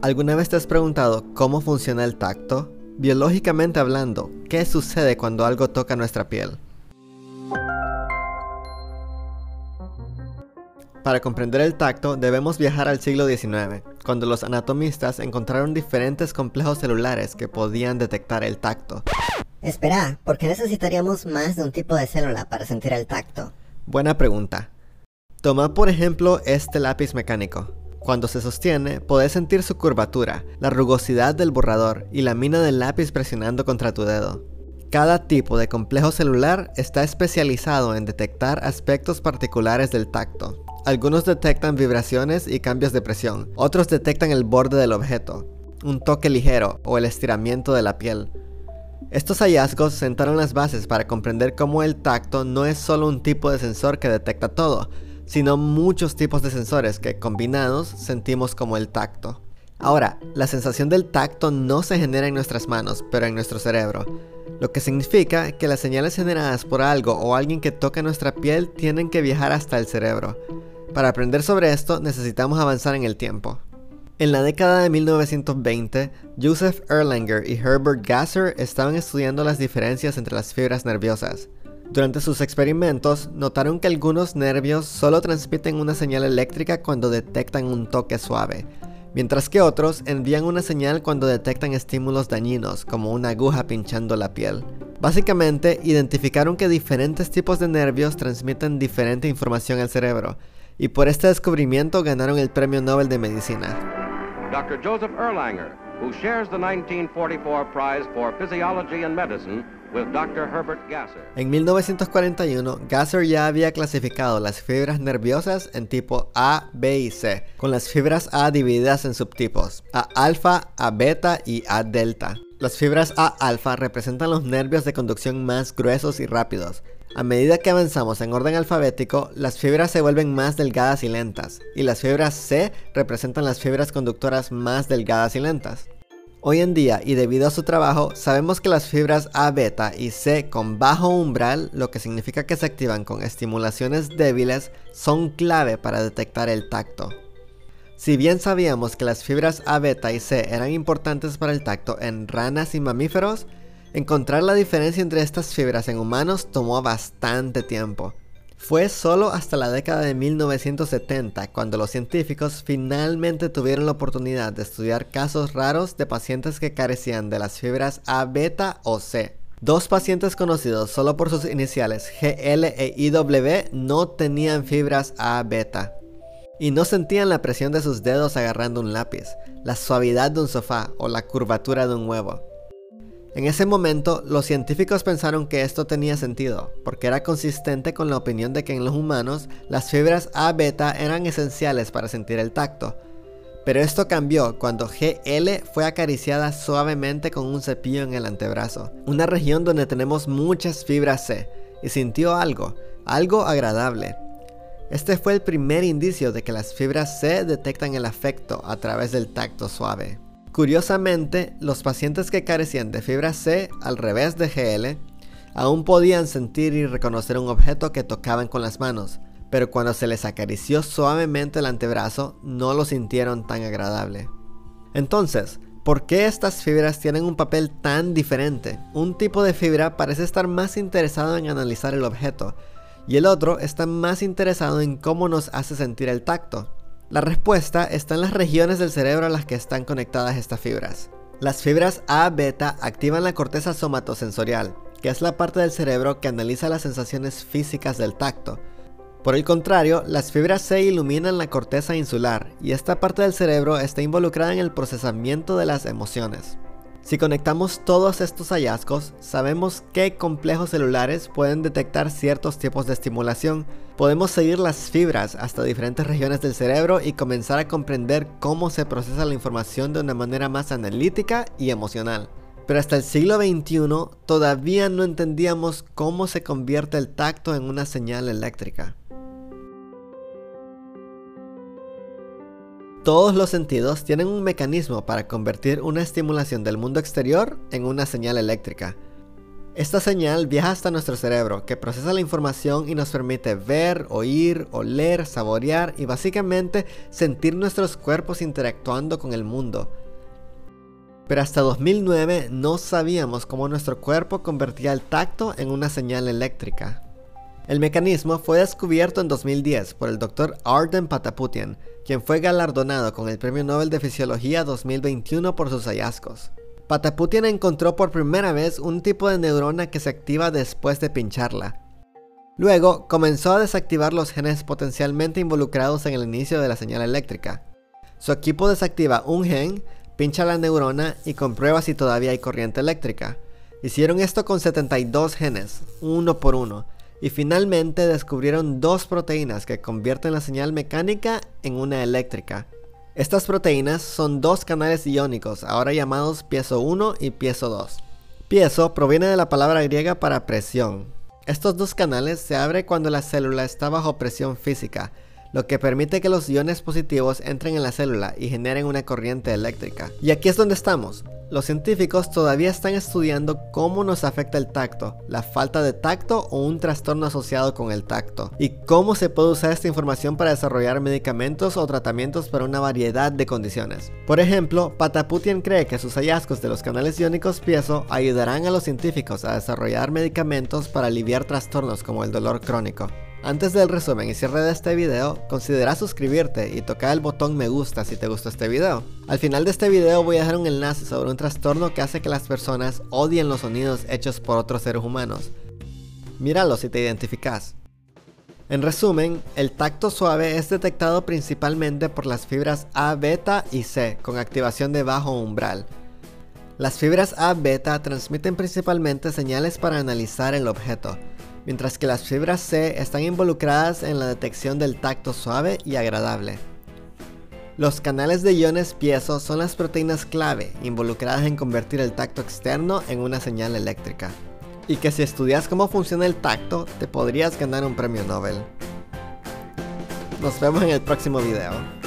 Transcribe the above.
¿Alguna vez te has preguntado cómo funciona el tacto? Biológicamente hablando, ¿qué sucede cuando algo toca nuestra piel? Para comprender el tacto debemos viajar al siglo XIX, cuando los anatomistas encontraron diferentes complejos celulares que podían detectar el tacto. Espera, ¿por qué necesitaríamos más de un tipo de célula para sentir el tacto? Buena pregunta. Toma por ejemplo este lápiz mecánico. Cuando se sostiene, podés sentir su curvatura, la rugosidad del borrador y la mina del lápiz presionando contra tu dedo. Cada tipo de complejo celular está especializado en detectar aspectos particulares del tacto. Algunos detectan vibraciones y cambios de presión, otros detectan el borde del objeto, un toque ligero o el estiramiento de la piel. Estos hallazgos sentaron las bases para comprender cómo el tacto no es solo un tipo de sensor que detecta todo, sino muchos tipos de sensores que combinados sentimos como el tacto. Ahora, la sensación del tacto no se genera en nuestras manos, pero en nuestro cerebro, lo que significa que las señales generadas por algo o alguien que toca nuestra piel tienen que viajar hasta el cerebro. Para aprender sobre esto necesitamos avanzar en el tiempo. En la década de 1920, Joseph Erlanger y Herbert Gasser estaban estudiando las diferencias entre las fibras nerviosas. Durante sus experimentos, notaron que algunos nervios solo transmiten una señal eléctrica cuando detectan un toque suave, mientras que otros envían una señal cuando detectan estímulos dañinos, como una aguja pinchando la piel. Básicamente, identificaron que diferentes tipos de nervios transmiten diferente información al cerebro, y por este descubrimiento ganaron el Premio Nobel de Medicina. Dr. Joseph Erlanger, who shares the 1944 prize for physiology and medicine en 1941, Gasser ya había clasificado las fibras nerviosas en tipo A, B y C, con las fibras A divididas en subtipos, A alfa, A beta y A delta. Las fibras A alfa representan los nervios de conducción más gruesos y rápidos. A medida que avanzamos en orden alfabético, las fibras se vuelven más delgadas y lentas, y las fibras C representan las fibras conductoras más delgadas y lentas. Hoy en día, y debido a su trabajo, sabemos que las fibras A beta y C con bajo umbral, lo que significa que se activan con estimulaciones débiles, son clave para detectar el tacto. Si bien sabíamos que las fibras A beta y C eran importantes para el tacto en ranas y mamíferos, encontrar la diferencia entre estas fibras en humanos tomó bastante tiempo. Fue solo hasta la década de 1970 cuando los científicos finalmente tuvieron la oportunidad de estudiar casos raros de pacientes que carecían de las fibras A beta o C. Dos pacientes conocidos solo por sus iniciales GL e IW no tenían fibras A beta y no sentían la presión de sus dedos agarrando un lápiz, la suavidad de un sofá o la curvatura de un huevo. En ese momento, los científicos pensaron que esto tenía sentido, porque era consistente con la opinión de que en los humanos las fibras A beta eran esenciales para sentir el tacto. Pero esto cambió cuando GL fue acariciada suavemente con un cepillo en el antebrazo, una región donde tenemos muchas fibras C, y sintió algo, algo agradable. Este fue el primer indicio de que las fibras C detectan el afecto a través del tacto suave. Curiosamente, los pacientes que carecían de fibra C, al revés de GL, aún podían sentir y reconocer un objeto que tocaban con las manos, pero cuando se les acarició suavemente el antebrazo, no lo sintieron tan agradable. Entonces, ¿por qué estas fibras tienen un papel tan diferente? Un tipo de fibra parece estar más interesado en analizar el objeto, y el otro está más interesado en cómo nos hace sentir el tacto. La respuesta está en las regiones del cerebro a las que están conectadas estas fibras. Las fibras A beta activan la corteza somatosensorial, que es la parte del cerebro que analiza las sensaciones físicas del tacto. Por el contrario, las fibras C iluminan la corteza insular, y esta parte del cerebro está involucrada en el procesamiento de las emociones. Si conectamos todos estos hallazgos, sabemos qué complejos celulares pueden detectar ciertos tipos de estimulación. Podemos seguir las fibras hasta diferentes regiones del cerebro y comenzar a comprender cómo se procesa la información de una manera más analítica y emocional. Pero hasta el siglo XXI todavía no entendíamos cómo se convierte el tacto en una señal eléctrica. Todos los sentidos tienen un mecanismo para convertir una estimulación del mundo exterior en una señal eléctrica. Esta señal viaja hasta nuestro cerebro, que procesa la información y nos permite ver, oír, oler, saborear y básicamente sentir nuestros cuerpos interactuando con el mundo. Pero hasta 2009 no sabíamos cómo nuestro cuerpo convertía el tacto en una señal eléctrica. El mecanismo fue descubierto en 2010 por el Dr. Arden Pataputian, quien fue galardonado con el Premio Nobel de Fisiología 2021 por sus hallazgos. Pataputian encontró por primera vez un tipo de neurona que se activa después de pincharla. Luego comenzó a desactivar los genes potencialmente involucrados en el inicio de la señal eléctrica. Su equipo desactiva un gen, pincha la neurona y comprueba si todavía hay corriente eléctrica. Hicieron esto con 72 genes, uno por uno, y finalmente descubrieron dos proteínas que convierten la señal mecánica en una eléctrica. Estas proteínas son dos canales iónicos, ahora llamados piezo 1 y piezo 2. Piezo proviene de la palabra griega para presión. Estos dos canales se abren cuando la célula está bajo presión física, lo que permite que los iones positivos entren en la célula y generen una corriente eléctrica. Y aquí es donde estamos. Los científicos todavía están estudiando cómo nos afecta el tacto, la falta de tacto o un trastorno asociado con el tacto, y cómo se puede usar esta información para desarrollar medicamentos o tratamientos para una variedad de condiciones. Por ejemplo, Pataputian cree que sus hallazgos de los canales iónicos piezo ayudarán a los científicos a desarrollar medicamentos para aliviar trastornos como el dolor crónico. Antes del resumen y cierre de este video, considera suscribirte y tocar el botón me gusta si te gustó este video. Al final de este video voy a dejar un enlace sobre un trastorno que hace que las personas odien los sonidos hechos por otros seres humanos. Míralo si te identificas. En resumen, el tacto suave es detectado principalmente por las fibras A, beta y C con activación de bajo umbral. Las fibras A, beta transmiten principalmente señales para analizar el objeto, mientras que las fibras C están involucradas en la detección del tacto suave y agradable. Los canales de iones piezo son las proteínas clave involucradas en convertir el tacto externo en una señal eléctrica. Y que si estudias cómo funciona el tacto, te podrías ganar un premio Nobel. Nos vemos en el próximo video.